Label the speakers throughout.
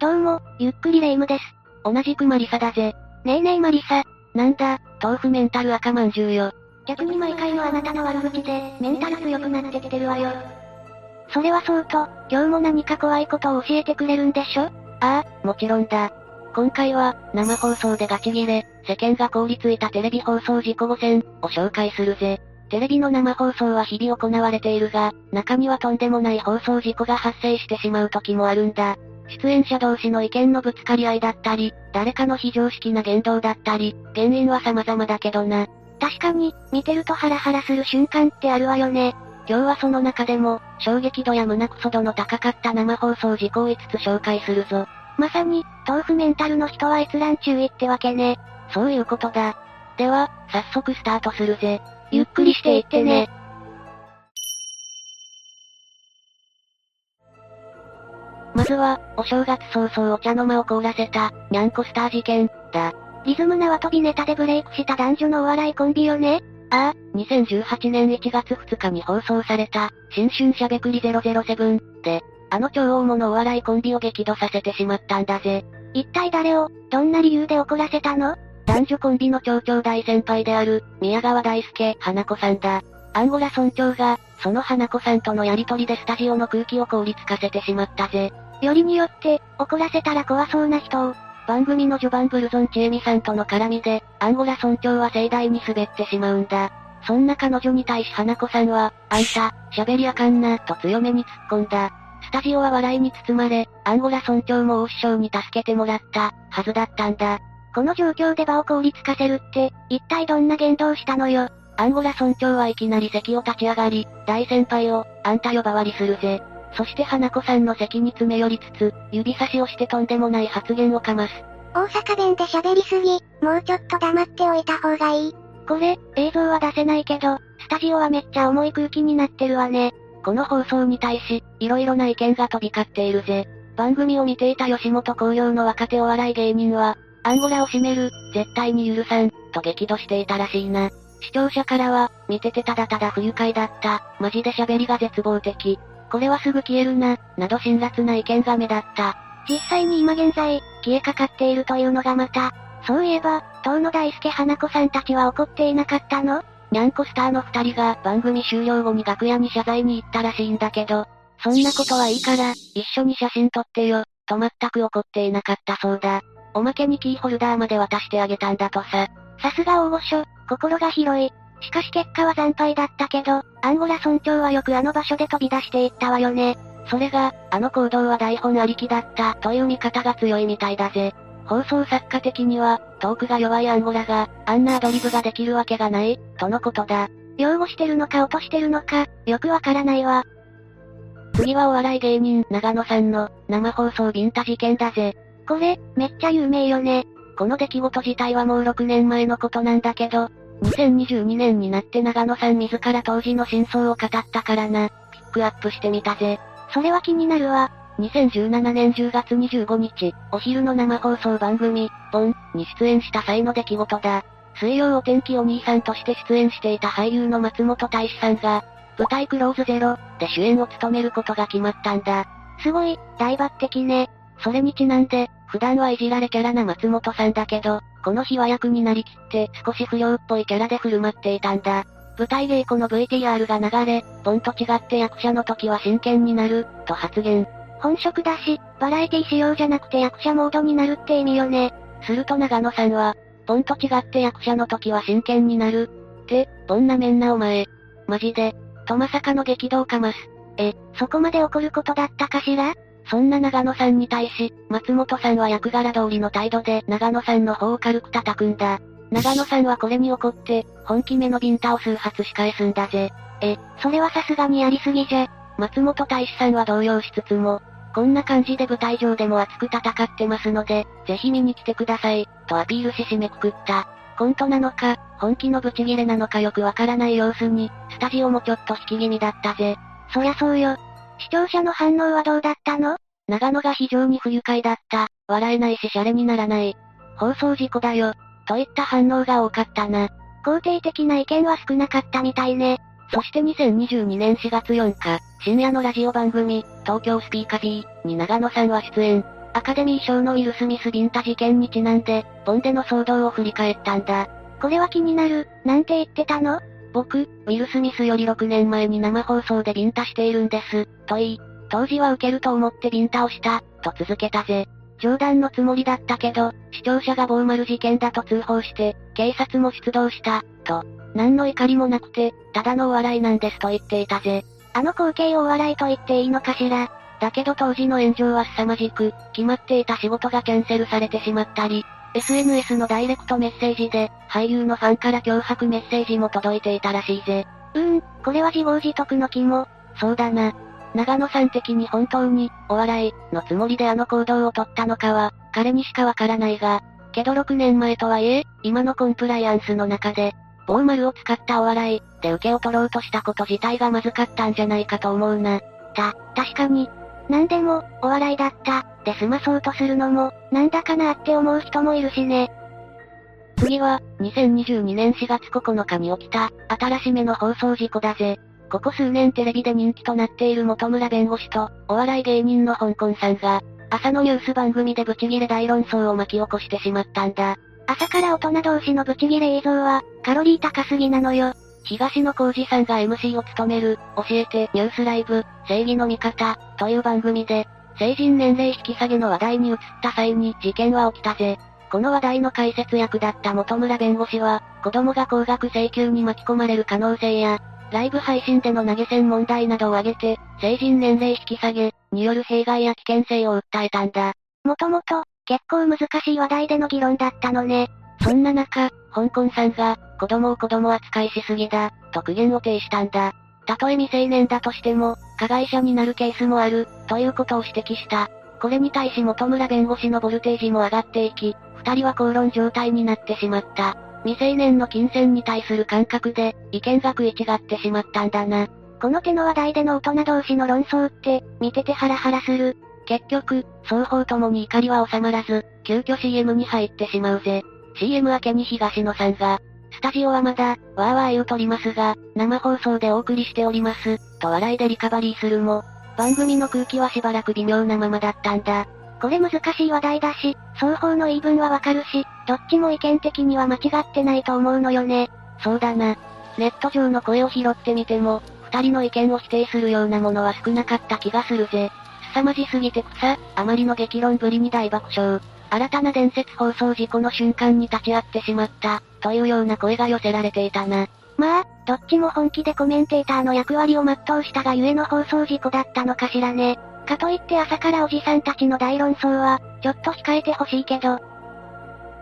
Speaker 1: どうも、ゆっくりレ夢ムです。
Speaker 2: 同じくマリサだぜ。
Speaker 1: ねえねえマリサ。
Speaker 2: なんだ、豆腐メンタル赤まんじゅうよ。
Speaker 1: 逆に毎回のあなたの悪口で、メンタル強くなってきてるわよ。それはそうと、今日も何か怖いことを教えてくれるんでしょ？
Speaker 2: ああ、もちろんだ。今回は、生放送でガチギレ、世間が凍りついたテレビ放送事故5選を紹介するぜ。テレビの生放送は日々行われているが、中にはとんでもない放送事故が発生してしまう時もあるんだ。出演者同士の意見のぶつかり合いだったり、誰かの非常識な言動だったり、原因は様々だけどな。
Speaker 1: 確かに、見てるとハラハラする瞬間ってあるわよね。
Speaker 2: 今日はその中でも、衝撃度や胸クソ度の高かった生放送事故を5つ紹介するぞ。
Speaker 1: まさに、豆腐メンタルの人は閲覧注意ってわけね。
Speaker 2: そういうことだ。では、早速スタートするぜ。ゆっくりしていってね。まずは、お正月早々お茶の間を凍らせた、にゃんこスター事件、だ。
Speaker 1: リズム縄跳びネタでブレイクした男女のお笑いコンビよね
Speaker 2: ああ、2018年1月2日に放送された、新春しゃべくり007で、あの超大物お笑いコンビを激怒させてしまったんだぜ。
Speaker 1: 一体誰を、どんな理由で怒らせたの？
Speaker 2: 男女コンビの超々大先輩である、宮川大輔、花子さんだ。アンゴラ村長が、その花子さんとのやりとりでスタジオの空気を凍りつかせてしまったぜ。
Speaker 1: よりによって、怒らせたら怖そうな人を、
Speaker 2: 番組の序盤ブルゾンチエミさんとの絡みで、アンゴラ村長は盛大に滑ってしまうんだ。そんな彼女に対し花子さんは、あんた、喋りあかんな、と強めに突っ込んだ。スタジオは笑いに包まれ、アンゴラ村長も大師匠に助けてもらった、はずだったんだ。
Speaker 1: この状況で場を凍りつかせるって、一体どんな言動したのよ。
Speaker 2: アンゴラ村長はいきなり席を立ち上がり、大先輩を、あんた呼ばわりするぜ。そして花子さんの席に詰め寄りつつ、指差しをしてとんでもない発言をかます。
Speaker 1: 大阪弁で喋りすぎ、もうちょっと黙っておいた方がいい。これ、映像は出せないけど、スタジオはめっちゃ重い空気になってるわね。
Speaker 2: この放送に対し、色々な意見が飛び交っているぜ。番組を見ていた吉本興業の若手お笑い芸人は、アンゴラを締める、絶対に許さん、と激怒していたらしいな。視聴者からは、見ててただただ不愉快だった、マジで喋りが絶望的。これはすぐ消えるな、など辛辣な意見が目立った。
Speaker 1: 実際に今現在、消えかかっているというのがまた、そういえば、東野大輔花子さんたちは怒っていなかったの？
Speaker 2: にゃんこスターの二人が番組終了後に楽屋に謝罪に行ったらしいんだけど、そんなことはいいから、一緒に写真撮ってよ、と全く怒っていなかったそうだ。おまけにキーホルダーまで渡してあげたんだとさ。
Speaker 1: さすが大御所、心が広い。しかし結果は惨敗だったけど、アンゴラ村長はよくあの場所で飛び出していったわよね。
Speaker 2: それが、あの行動は台本ありきだった、という見方が強いみたいだぜ。放送作家的には、トークが弱いアンゴラが、あんなアドリブができるわけがない、とのことだ。
Speaker 1: 擁護してるのか落としてるのか、よくわからないわ。
Speaker 2: 次はお笑い芸人、長野さんの、生放送ビンタ事件だぜ。
Speaker 1: これ、めっちゃ有名よね。
Speaker 2: この出来事自体はもう6年前のことなんだけど、2022年になって長野さん自ら当時の真相を語ったからな、ピックアップしてみたぜ。
Speaker 1: それは気になるわ。
Speaker 2: 2017年10月25日、お昼の生放送番組、ボン、に出演した際の出来事だ。水曜お天気お兄さんとして出演していた俳優の松本大志さんが、舞台クローズゼロで主演を務めることが決まったんだ。
Speaker 1: すごい、大抜擢ね。
Speaker 2: それにちなんで、普段はいじられキャラな松本さんだけど、この日は役になりきって少し不良っぽいキャラで振る舞っていたんだ。舞台稽古の VTR が流れ、ボンと違って役者の時は真剣になる、と発言。
Speaker 1: 本職だし、バラエティ仕様じゃなくて役者モードになるって意味よね。
Speaker 2: すると長野さんは、ボンと違って役者の時は真剣になる。って、ボンなめんなお前。マジで、とまさかの激動かます。
Speaker 1: え、そこまで怒ることだったかしら？
Speaker 2: そんな長野さんに対し、松本さんは役柄通りの態度で長野さんの方を軽く叩くんだ。長野さんはこれに怒って、本気めのビンタを数発し返すんだぜ。
Speaker 1: え、それはさすがにやりすぎじゃ。
Speaker 2: 松本大志さんは動揺しつつも、こんな感じで舞台上でも熱く戦ってますので、ぜひ見に来てください、とアピールし締めくくった。コントなのか、本気のブチギレなのかよくわからない様子に、スタジオもちょっと引き気味だったぜ。
Speaker 1: そりゃそうよ。視聴者の反応はどうだったの？
Speaker 2: 長野が非常に不愉快だった。笑えないしシャレにならない。放送事故だよ。といった反応が多かったな。
Speaker 1: 肯定的な意見は少なかったみたいね。
Speaker 2: そして2022年4月4日、深夜のラジオ番組、東京スピーカー B に長野さんは出演。アカデミー賞のウィル・スミス・ビンタ事件にちなんで、ボンでの騒動を振り返ったんだ。
Speaker 1: これは気になる、なんて言ってたの？
Speaker 2: 僕、ウィル・スミスより6年前に生放送でビンタしているんです、と言い、当時は受けると思ってビンタをした、と続けたぜ。冗談のつもりだったけど、視聴者が暴丸事件だと通報して、警察も出動した、と。何の怒りもなくて、ただのお笑いなんですと言っていたぜ。
Speaker 1: あの光景をお笑いと言っていいのかしら。
Speaker 2: だけど当時の炎上は凄まじく、決まっていた仕事がキャンセルされてしまったり、SNS のダイレクトメッセージで、俳優のファンから脅迫メッセージも届いていたらしいぜ。
Speaker 1: うーん、これは自業自得の気も。
Speaker 2: そうだな。長野さん的に本当に、お笑い、のつもりであの行動をとったのかは、彼にしかわからないが、けど6年前とはいえ、今のコンプライアンスの中で、棒丸を使ったお笑い、で受けを取ろうとしたこと自体がまずかったんじゃないかと思うな。
Speaker 1: た、確かに。なんでも、お笑いだった、で済まそうとするのも、なんだかなって思う人もいるしね。
Speaker 2: 次は、2022年4月9日に起きた、新しめの放送事故だぜ。ここ数年テレビで人気となっている本村弁護士と、お笑い芸人の香港さんが、朝のニュース番組でブチギレ大論争を巻き起こしてしまったんだ。
Speaker 1: 朝から大人同士のブチギレ映像は、カロリー高すぎなのよ。
Speaker 2: 東野幸治さんが MC を務める、教えてニュースライブ、正義の味方、という番組で、成人年齢引き下げの話題に移った際に事件は起きたぜ。この話題の解説役だった本村弁護士は、子供が高額請求に巻き込まれる可能性や、ライブ配信での投げ銭問題などを挙げて、成人年齢引き下げ、による弊害や危険性を訴えたんだ。
Speaker 1: もともと、結構難しい話題での議論だったのね。
Speaker 2: そんな中、香港さんが、子供を子供扱いしすぎだ、と苦言を呈したんだ。たとえ未成年だとしても、加害者になるケースもある、ということを指摘した。これに対し本村弁護士のボルテージも上がっていき、二人は口論状態になってしまった。未成年の金銭に対する感覚で、意見が食い違ってしまったんだな。
Speaker 1: この手の話題での大人同士の論争って、見ててハラハラする。
Speaker 2: 結局、双方ともに怒りは収まらず、急遽 CM に入ってしまうぜ。CM 明けに東野さんが、スタジオはまだ、わーわー言うとりますが、生放送でお送りしております、と笑いでリカバリーするも、番組の空気はしばらく微妙なままだったんだ。
Speaker 1: これ難しい話題だし、双方の言い分はわかるし、どっちも意見的には間違ってないと思うのよね。
Speaker 2: そうだな。ネット上の声を拾ってみても、二人の意見を否定するようなものは少なかった気がするぜ。凄まじすぎて草、あまりの激論ぶりに大爆笑。新たな伝説放送事故の瞬間に立ち会ってしまった、というような声が寄せられていたな。
Speaker 1: まあ、どっちも本気でコメンテーターの役割を全うしたがゆえの放送事故だったのかしらね。かといって朝からおじさんたちの大論争は、ちょっと控えてほしいけど。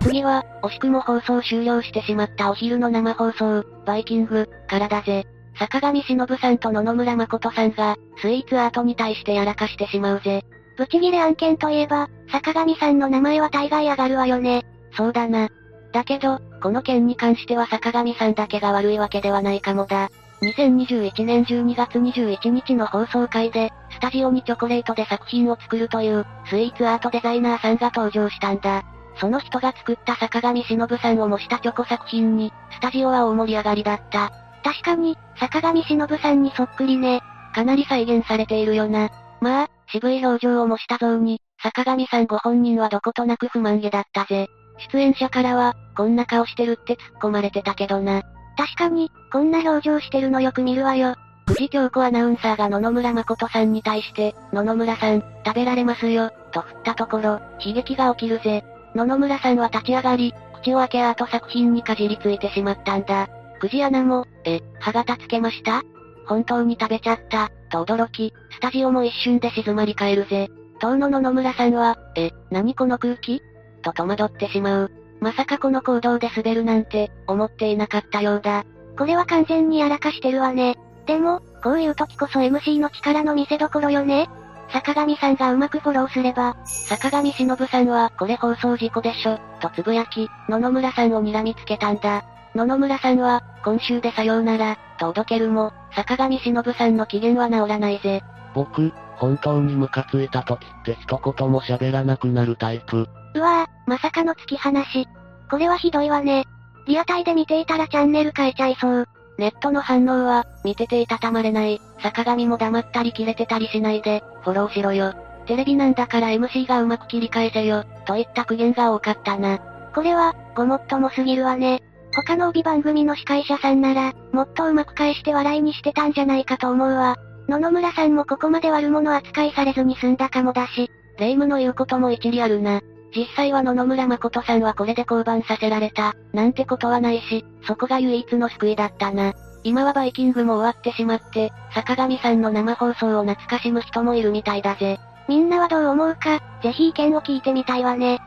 Speaker 2: 次は、惜しくも放送終了してしまったお昼の生放送、バイキング、からだぜ。坂上忍さんと野々村誠さんが、スイーツアートに対してやらかしてしまうぜ。
Speaker 1: ブチギレ案件といえば、坂上さんの名前は大概上がるわよね。
Speaker 2: そうだな。だけど、この件に関しては坂上さんだけが悪いわけではないかもだ。2021年12月21日の放送会で、スタジオにチョコレートで作品を作るという、スイーツアートデザイナーさんが登場したんだ。その人が作った坂上忍さんを模したチョコ作品に、スタジオは大盛り上がりだった。
Speaker 1: 確かに、坂上忍さんにそっくりね。
Speaker 2: かなり再現されているよな。まあ、渋い表情を模した像に、坂上さんご本人はどことなく不満げだったぜ。出演者からは、こんな顔してるって突っ込まれてたけどな。
Speaker 1: 確かに、こんな表情してるのよく見るわよ。
Speaker 2: 藤京子アナウンサーが野々村誠さんに対して、野々村さん、食べられますよ、と振ったところ、悲劇が起きるぜ。野々村さんは立ち上がり、口を開けアート作品にかじりついてしまったんだ。藤アナも、え、歯型つけました？本当に食べちゃった、と驚き、スタジオも一瞬で静まり返るぜ。当の野々村さんは、え、何この空気？と戸惑ってしまう。まさかこの行動で滑るなんて、思っていなかったようだ。
Speaker 1: これは完全にやらかしてるわね。でも、こういう時こそ MC の力の見せ所よね。坂上さんがうまくフォローすれば、
Speaker 2: 坂上忍さんは、これ放送事故でしょ、とつぶやき、野々村さんを睨みつけたんだ。野々村さんは、今週でさようなら、とおどけるも、坂上忍さんの機嫌は治らないぜ。
Speaker 3: 僕、本当にムカついた時って一言も喋らなくなるタイプ。
Speaker 1: うわぁ、まさかの突き放し。これはひどいわね。リアタイで見ていたらチャンネル変えちゃいそう。
Speaker 2: ネットの反応は、見てていたたまれない、坂上も黙ったり切れてたりしないで、フォローしろよ。テレビなんだから MC がうまく切り返せよ、といった苦言が多かったな。
Speaker 1: これは、ごもっともすぎるわね。他の帯番組の司会者さんなら、もっとうまく返して笑いにしてたんじゃないかと思うわ。野々村さんもここまで悪者扱いされずに済んだかもだし、
Speaker 2: 霊夢の言うことも一理あるな。実際は野々村誠さんはこれで降板させられた、なんてことはないし、そこが唯一の救いだったな。今はバイキングも終わってしまって、坂上さんの生放送を懐かしむ人もいるみたいだぜ。
Speaker 1: みんなはどう思うか、ぜひ意見を聞いてみたいわね。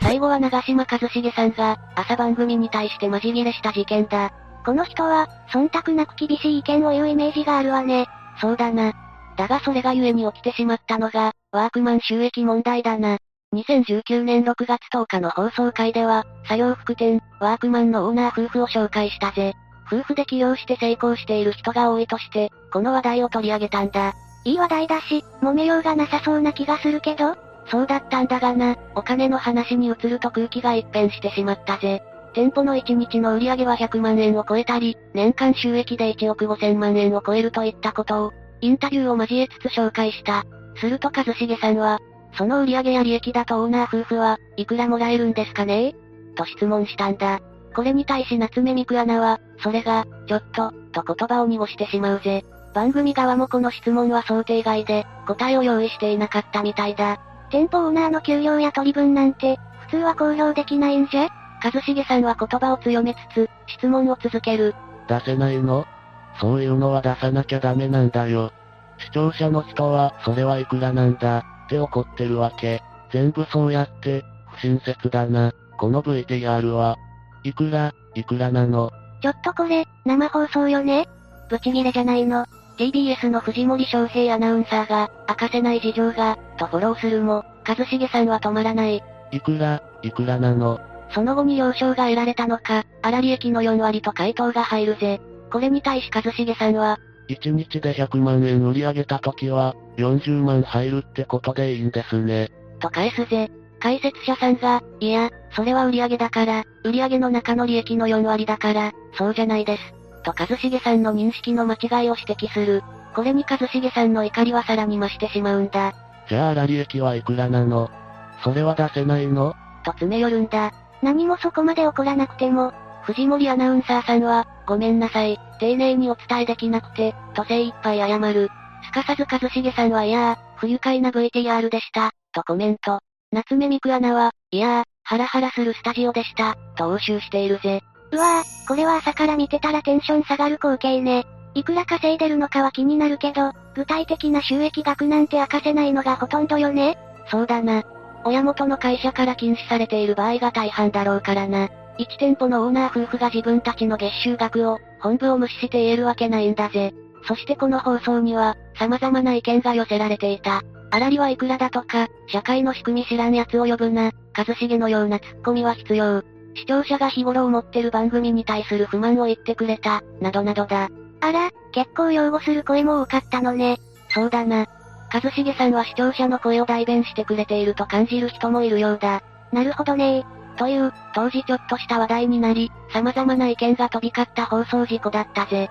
Speaker 2: 最後は長島一茂さんが、朝番組に対してマジギレした事件だ。
Speaker 1: この人は、忖度なく厳しい意見を言うイメージがあるわね。
Speaker 2: そうだな。だがそれが故に起きてしまったのが、ワークマン収益問題だな。2019年6月10日の放送回では、作業服店、ワークマンのオーナー夫婦を紹介したぜ。夫婦で起業して成功している人が多いとして、この話題を取り上げたんだ。
Speaker 1: いい話題だし、揉めようがなさそうな気がするけど
Speaker 2: そうだったんだがな、お金の話に移ると空気が一変してしまったぜ。店舗の1日の売り上げは100万円を超えたり、年間収益で1億5000万円を超えるといったことを、インタビューを交えつつ紹介した。すると一茂さんは、その売り上げや利益だとオーナー夫婦はいくらもらえるんですかね？と質問したんだ。これに対し夏目みくアナは、それが、ちょっと、と言葉を濁してしまうぜ。番組側もこの質問は想定外で、答えを用意していなかったみたいだ。
Speaker 1: 店舗オーナーの給料や取り分なんて、普通は公表できないんじゃ？
Speaker 2: 一茂さんは言葉を強めつつ、質問を続ける。
Speaker 3: 出せないの？そういうのは出さなきゃダメなんだよ。視聴者の人は、それはいくらなんだ、って怒ってるわけ。全部そうやって、不親切だな。この VTR は、いくら、いくらなの？
Speaker 1: ちょっとこれ、生放送よね？ブチギレじゃないの。
Speaker 2: TBS の藤森翔平アナウンサーが、明かせない事情が、とフォローするも、一茂さんは止まらない。
Speaker 3: いくら、いくらなの？
Speaker 2: その後に了承が得られたのか、粗利益の4割と回答が入るぜ。これに対し一茂さんは、
Speaker 3: 1日で100万円売り上げた時は、40万入るってことでいいんですね。
Speaker 2: と返すぜ。解説者さんが、いや、それは売り上げだから、売り上げの中の利益の4割だから、そうじゃないです。と一茂さんの認識の間違いを指摘する。これに一茂さんの怒りはさらに増してしまうんだ。
Speaker 3: じゃあ粗利益はいくらなのそれは出せないの
Speaker 2: と詰め寄るんだ。
Speaker 1: 何もそこまで怒らなくても、
Speaker 2: 藤森アナウンサーさんは、ごめんなさい、丁寧にお伝えできなくて、と精一杯謝る。すかさず一茂さんはいやー、不愉快な VTR でした、とコメント。夏目みくアナは、いやー、ハラハラするスタジオでした、と応酬しているぜ。
Speaker 1: うわー、これは朝から見てたらテンション下がる光景ね。いくら稼いでるのかは気になるけど、具体的な収益額なんて明かせないのがほとんどよね。
Speaker 2: そうだな。親元の会社から禁止されている場合が大半だろうからな。1店舗のオーナー夫婦が自分たちの月収額を、本部を無視して言えるわけないんだぜ。そしてこの放送には、様々な意見が寄せられていた。粗利はいくらだとか、社会の仕組み知らん奴を呼ぶな、一茂のようなツッコミは必要。視聴者が日頃思ってる番組に対する不満を言ってくれた、などなどだ。
Speaker 1: あら、結構擁護する声も多かったのね。
Speaker 2: そうだな。一茂さんは視聴者の声を代弁してくれていると感じる人もいるようだ。
Speaker 1: なるほどね
Speaker 2: という、当時ちょっとした話題になり、様々な意見が飛び交った放送事故だったぜ。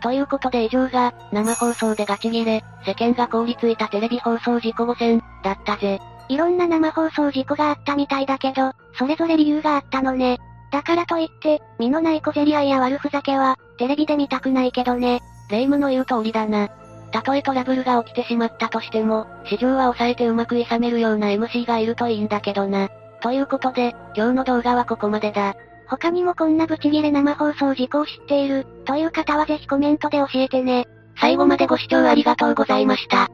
Speaker 2: ということで以上が、生放送でガチギレ、世間が凍りついたテレビ放送事故5選、だったぜ。
Speaker 1: いろんな生放送事故があったみたいだけど、それぞれ理由があったのね。だからといって、身のない小競り合いや悪ふざけは、テレビで見たくないけどね。
Speaker 2: 霊夢の言う通りだな。たとえトラブルが起きてしまったとしても、市場は抑えてうまくいさめるような MC がいるといいんだけどな。ということで、今日の動画はここまでだ。
Speaker 1: 他にもこんなブチギレ生放送事故を知っている、という方はぜひコメントで教えてね。
Speaker 2: 最後までご視聴ありがとうございました。